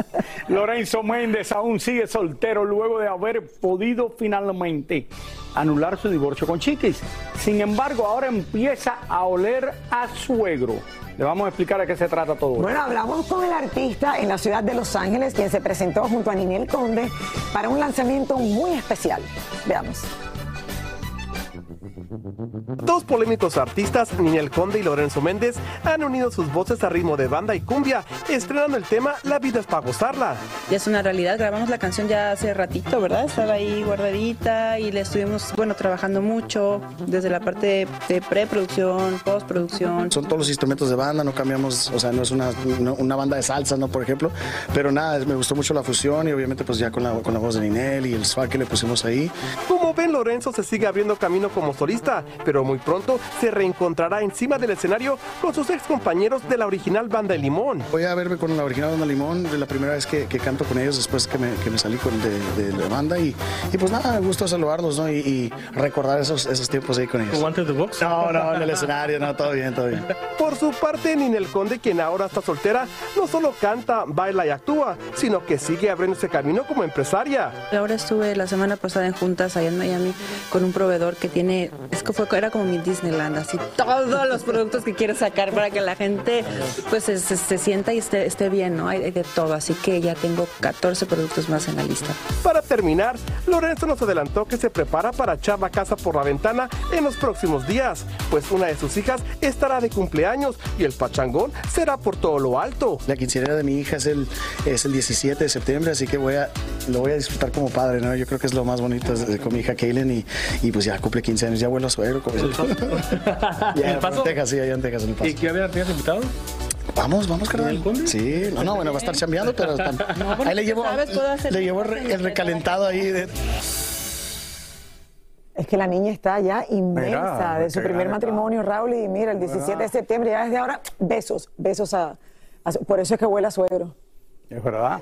Lorenzo Méndez aún sigue soltero luego de haber podido finalmente anular su divorcio con Chiquis. Sin embargo, ahora empieza a oler a suegro. Le vamos a explicar a qué se trata todo. Bueno, hablamos con el artista en la ciudad de Los Ángeles, quien se presentó junto a Ninel Conde para un lanzamiento muy especial. Veamos. Dos polémicos artistas, Ninel Conde y Lorenzo Méndez, han unido sus voces a ritmo de banda y cumbia, estrenando el tema La vida es para gozarla. Ya es una realidad, grabamos la canción ya hace ratito, ¿verdad? Estaba ahí guardadita y le estuvimos, bueno, trabajando mucho desde la parte de preproducción, postproducción. Son todos los instrumentos de banda, no cambiamos, o sea, no es una, una banda de salsa, ¿no? Por ejemplo, pero nada, me gustó mucho la fusión y obviamente pues ya con la, con la voz de Ninel y el swag que le pusimos ahí. Como ven, Lorenzo se sigue abriendo camino como solista, pero muy pronto se reencontrará encima del escenario con sus ex compañeros de la original banda El Limón. Voy a verme con la original Banda Limón, de la primera vez que, que canto con ellos después que me, que me salí con de, de la banda y, y pues nada, me gusta saludarlos, ¿no? Y, y recordar esos, esos tiempos ahí con ellos. No, no, en el escenario, no, todo bien, todo bien. Por su parte, Ninel Conde, quien ahora está soltera, no solo canta, baila y actúa, sino que sigue abriéndose camino como empresaria. Ahora estuve la semana pasada en juntas allá en Miami con un proveedor que tiene, es que fue, era como mi Disneyland, así todos los productos que quiere sacar para que la gente pues se, se- se sienta y esté, esté bien, ¿no? Hay, de todo, así que ya tengo 14 productos más en la lista. Para terminar, Lorenzo nos adelantó que se prepara para echar la casa por la ventana en los próximos días, pues una de sus hijas estará de cumpleaños y el pachangón será por todo lo alto. La quinceañera de mi hija es el, es el 17 de septiembre, así que voy a, lo voy a disfrutar como padre, ¿no? Yo creo que es lo más bonito es- con mi hija Kaylin y, y pues ya cumple 15 años, ya vuelo a suegro. Como ya, en Texas, sí, allá en Texas, en El Paso. ¿Y qué había tienes invitado? Vamos, vamos, carnal. Sí, no, no, bueno, va a estar chambeando, pero tam- ahí le llevo, ¿Sabes? Puedo hacer- le llevo el, re- el recalentado ahí. De, Es que la niña está ya inmensa Mira, de su primer matrimonio, Raúl, y mira, el 17 de septiembre, ya desde ahora, besos, besos a, a por eso es que huele a suegro. Es verdad.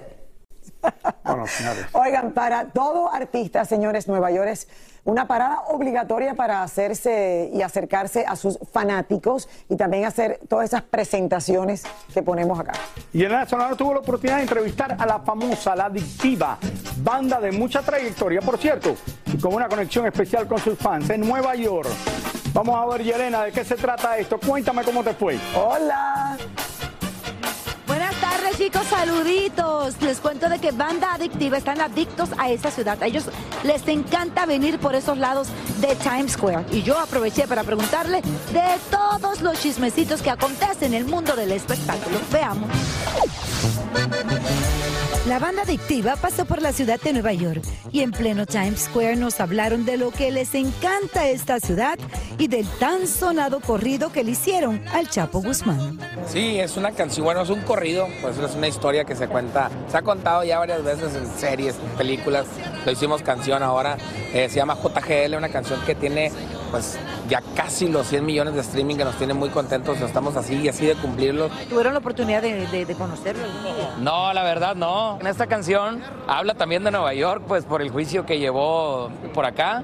Bueno. Oigan, para todo artista, señores, Nueva York es una parada obligatoria para hacerse y acercarse a sus fanáticos y también hacer todas esas presentaciones que ponemos acá. Y en la Nacional tuvo la oportunidad de entrevistar a la famosa, la adictiva, banda de mucha trayectoria, por cierto, y con una conexión especial con sus fans en Nueva York. Vamos a ver, Yelena, ¿de qué se trata esto? Cuéntame cómo te fue. Hola. Chicos, saluditos. Les cuento de que Banda Adictiva están adictos a esa ciudad. A ellos les encanta venir por esos lados de Times Square. Y yo aproveché para preguntarle de todos los chismecitos que acontecen en el mundo del espectáculo. Veamos. La banda adictiva pasó por la ciudad de Nueva York y en pleno Times Square nos hablaron de lo que les encanta esta ciudad y del tan sonado corrido que le hicieron al Chapo Guzmán. Sí, es una canción, bueno, es un corrido, pues es una historia que se cuenta, se ha contado ya varias veces en series, películas, lo hicimos canción ahora, eh, se llama JGL, una canción que tiene pues ya casi los 100 millones de streaming que nos tienen muy contentos, estamos así y así de cumplirlo. ¿Tuvieron la oportunidad de, de, de conocerlo? No, la verdad no. En esta canción habla también de Nueva York, pues por el juicio que llevó por acá.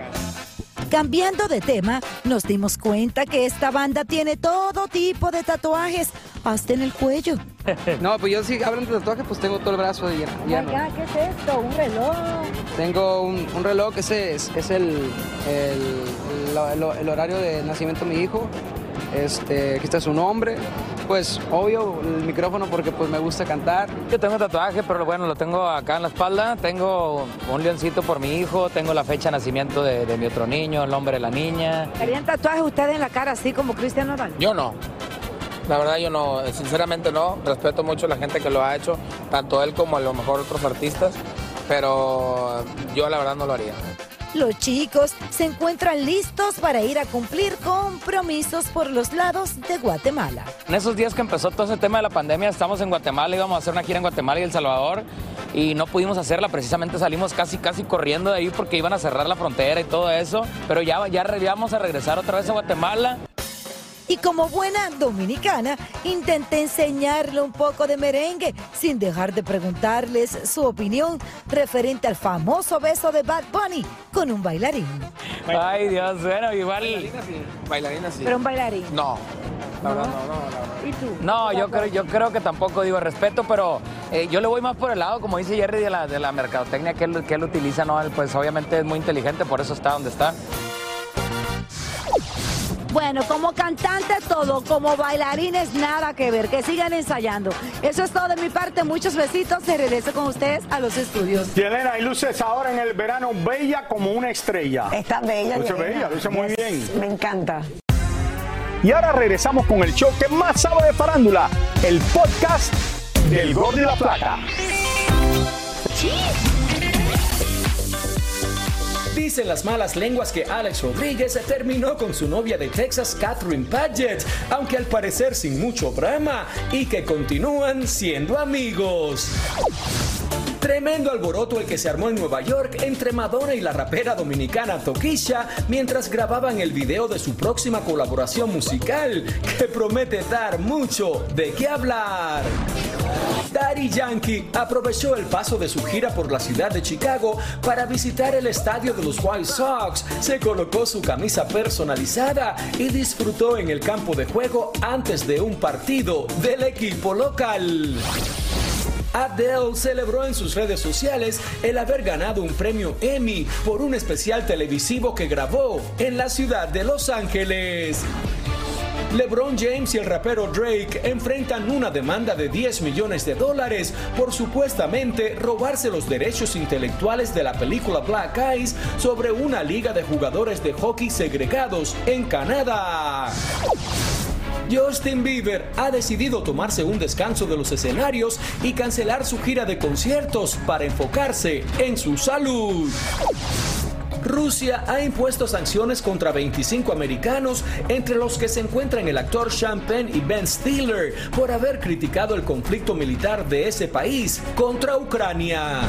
Cambiando de tema, nos dimos cuenta que esta banda tiene todo tipo de tatuajes, hasta en el cuello. No, pues yo sí, hablando de tatuajes, pues tengo todo el brazo lleno. lleno. ¿qué es esto? ¿Un reloj? Tengo un, un reloj, ese es, es el, el, el- el horario de nacimiento de mi hijo. Este, aquí está su nombre. Pues obvio el micrófono porque pues me gusta cantar. Yo tengo tatuaje, pero bueno, lo tengo acá en la espalda. Tengo un leoncito por mi hijo, tengo la fecha de nacimiento de, de mi otro niño, el nombre de la niña. ¿Harían tatuajes ustedes en la cara así como Cristian Nodal? Yo no. La verdad yo no, sinceramente no. Respeto mucho a la gente que lo ha hecho, tanto él como a lo mejor otros artistas, pero yo la verdad no lo haría. Los chicos se encuentran listos para ir a cumplir compromisos por los lados de Guatemala. En esos días que empezó todo ese tema de la pandemia, estamos en Guatemala, íbamos a hacer una gira en Guatemala y El Salvador y no pudimos hacerla, precisamente salimos casi casi corriendo de ahí porque iban a cerrar la frontera y todo eso, pero ya, ya ya vamos a regresar otra vez a Guatemala. Y como buena dominicana, intenté enseñarle un poco de merengue sin dejar de preguntarles su opinión referente al famoso beso de Bad Bunny con un bailarín. Ay Dios, bueno, igual... Bailarina sí. Pero un bailarín. No, la verdad no, no, la verdad. ¿Y tú? No, yo creo, yo creo que tampoco digo respeto, pero eh, yo le voy más por el lado, como dice Jerry, de la, de la mercadotecnia que él, que él utiliza, ¿no? Él, pues obviamente es muy inteligente, por eso está donde está. Bueno, como cantante todo, como bailarines nada que ver, que sigan ensayando. Eso es todo de mi parte, muchos besitos, se regreso con ustedes a los estudios. Yelena, y luces ahora en el verano bella como una estrella. Está bella. Luce Yelena. bella, luce muy Yes, bien. Me encanta. Y ahora regresamos con el show que más sabe de farándula, el podcast del Gol de la Plata. Dicen las malas lenguas que Alex Rodríguez terminó con su novia de Texas, Catherine Paget, aunque al parecer sin mucho drama, y que continúan siendo amigos. Tremendo alboroto el que se armó en Nueva York entre Madonna y la rapera dominicana Tokisha mientras grababan el video de su próxima colaboración musical que promete dar mucho de qué hablar. Daddy Yankee aprovechó el paso de su gira por la ciudad de Chicago para visitar el estadio de los White Sox, se colocó su camisa personalizada y disfrutó en el campo de juego antes de un partido del equipo local. Adele celebró en sus redes sociales el haber ganado un premio Emmy por un especial televisivo que grabó en la ciudad de Los Ángeles. LeBron James y el rapero Drake enfrentan una demanda de 10 millones de dólares por supuestamente robarse los derechos intelectuales de la película Black Eyes sobre una liga de jugadores de hockey segregados en Canadá. Justin Bieber ha decidido tomarse un descanso de los escenarios y cancelar su gira de conciertos para enfocarse en su salud. Rusia ha impuesto sanciones contra 25 americanos, entre los que se encuentran el actor Sean Penn y Ben Stiller, por haber criticado el conflicto militar de ese país contra Ucrania.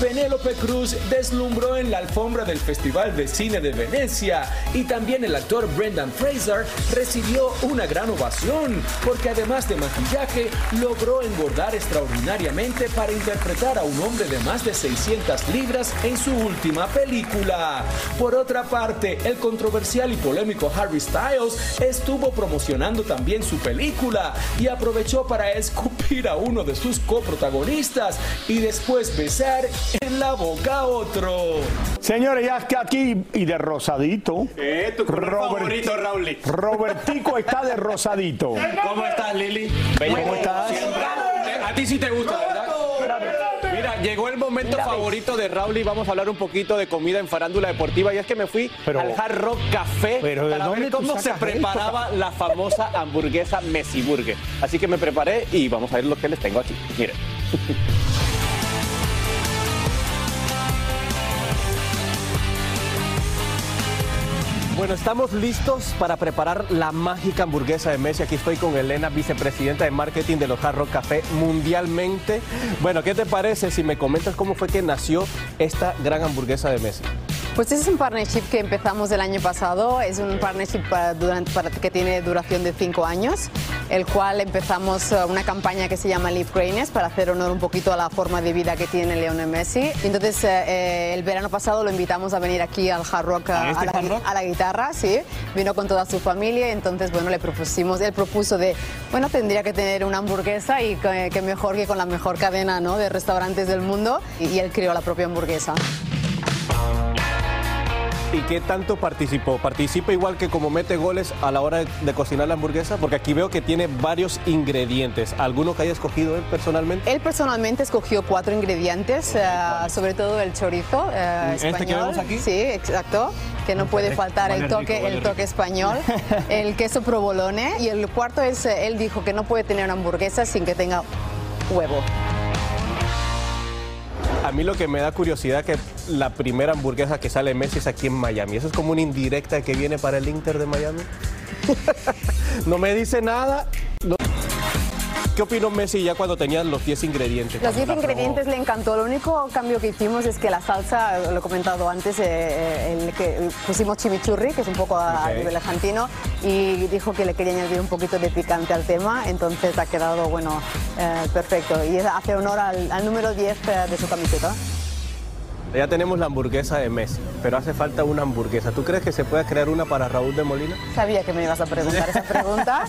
Penélope Cruz deslumbró en la alfombra del Festival de Cine de Venecia y también el actor Brendan Fraser recibió una gran ovación porque además de maquillaje logró engordar extraordinariamente para interpretar a un hombre de más de 600 libras en su última película. Por otra parte, el controversial y polémico Harry Styles estuvo promocionando también su película y aprovechó para escupir a uno de sus coprotagonistas y después besar en la boca a otro. Señores, ya que aquí y de rosadito. Eh, tu color favorito, Raúl. Robertico está de rosadito. ¿Cómo estás, Lili? ¿Cómo estás? A ti sí te gusta, ¿verdad? Mira, llegó el momento favorito de Raúl y vamos a hablar un poquito de comida en farándula deportiva. Y es que me fui Pero- al Hard Rock Café Pero, ¿de para dónde ver cómo se preparaba la famosa hamburguesa Messi Burger. Así que me preparé y vamos a ver lo que les tengo aquí. Miren. Bueno, estamos listos para preparar la mágica hamburguesa de Messi. Aquí estoy con Elena, vicepresidenta de marketing de los Café mundialmente. Bueno, ¿qué te parece si me comentas cómo fue que nació esta gran hamburguesa de Messi? Pues este es un partnership que empezamos el año pasado, es un partnership para, durante, para, que tiene duración de cinco años, el cual empezamos uh, una campaña que se llama Live Greatness para hacer honor un poquito a la forma de vida que tiene Lionel Messi. Entonces eh, el verano pasado lo invitamos a venir aquí al Hard Rock, ¿A, este a, la, hard rock? a la guitarra, sí, vino con toda su familia y entonces bueno le propusimos, él propuso de, bueno tendría que tener una hamburguesa y que, que mejor que con la mejor cadena ¿no? de restaurantes del mundo y, y él creó la propia hamburguesa. ¿Y qué tanto participó? ¿Participa igual que como mete goles a la hora de, de, cocinar la hamburguesa? Porque aquí veo que tiene varios ingredientes. ¿Alguno que haya escogido él personalmente? Él personalmente escogió cuatro ingredientes, uh, sobre todo el chorizo uh, ¿Este español. que vemos aquí? Sí, exacto. Que no puede faltar el toque, el toque español, el queso provolone y el cuarto es, él dijo que no puede tener una hamburguesa sin que tenga huevo. A mí lo que me da curiosidad que la primera hamburguesa que sale Messi es aquí en Miami. ¿Eso es como una indirecta que viene para el Inter de Miami? no me dice nada. ¿Qué opinó Messi ya cuando tenían los 10 ingredientes? Los 10 ingredientes le encantó. Lo único cambio que hicimos es que la salsa, lo he comentado antes, eh, el que pusimos chimichurri, que es un poco a nivel argentino, y dijo que le quería añadir un poquito de picante al tema, entonces ha quedado, bueno, eh, perfecto. Y hace honor al, al número 10 eh, de su camiseta. Ya tenemos la hamburguesa de Messi, pero hace falta una hamburguesa. ¿Tú crees que se puede crear una para Raúl de Molina? Sabía que me ibas a preguntar esa pregunta.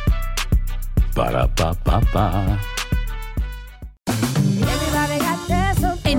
Para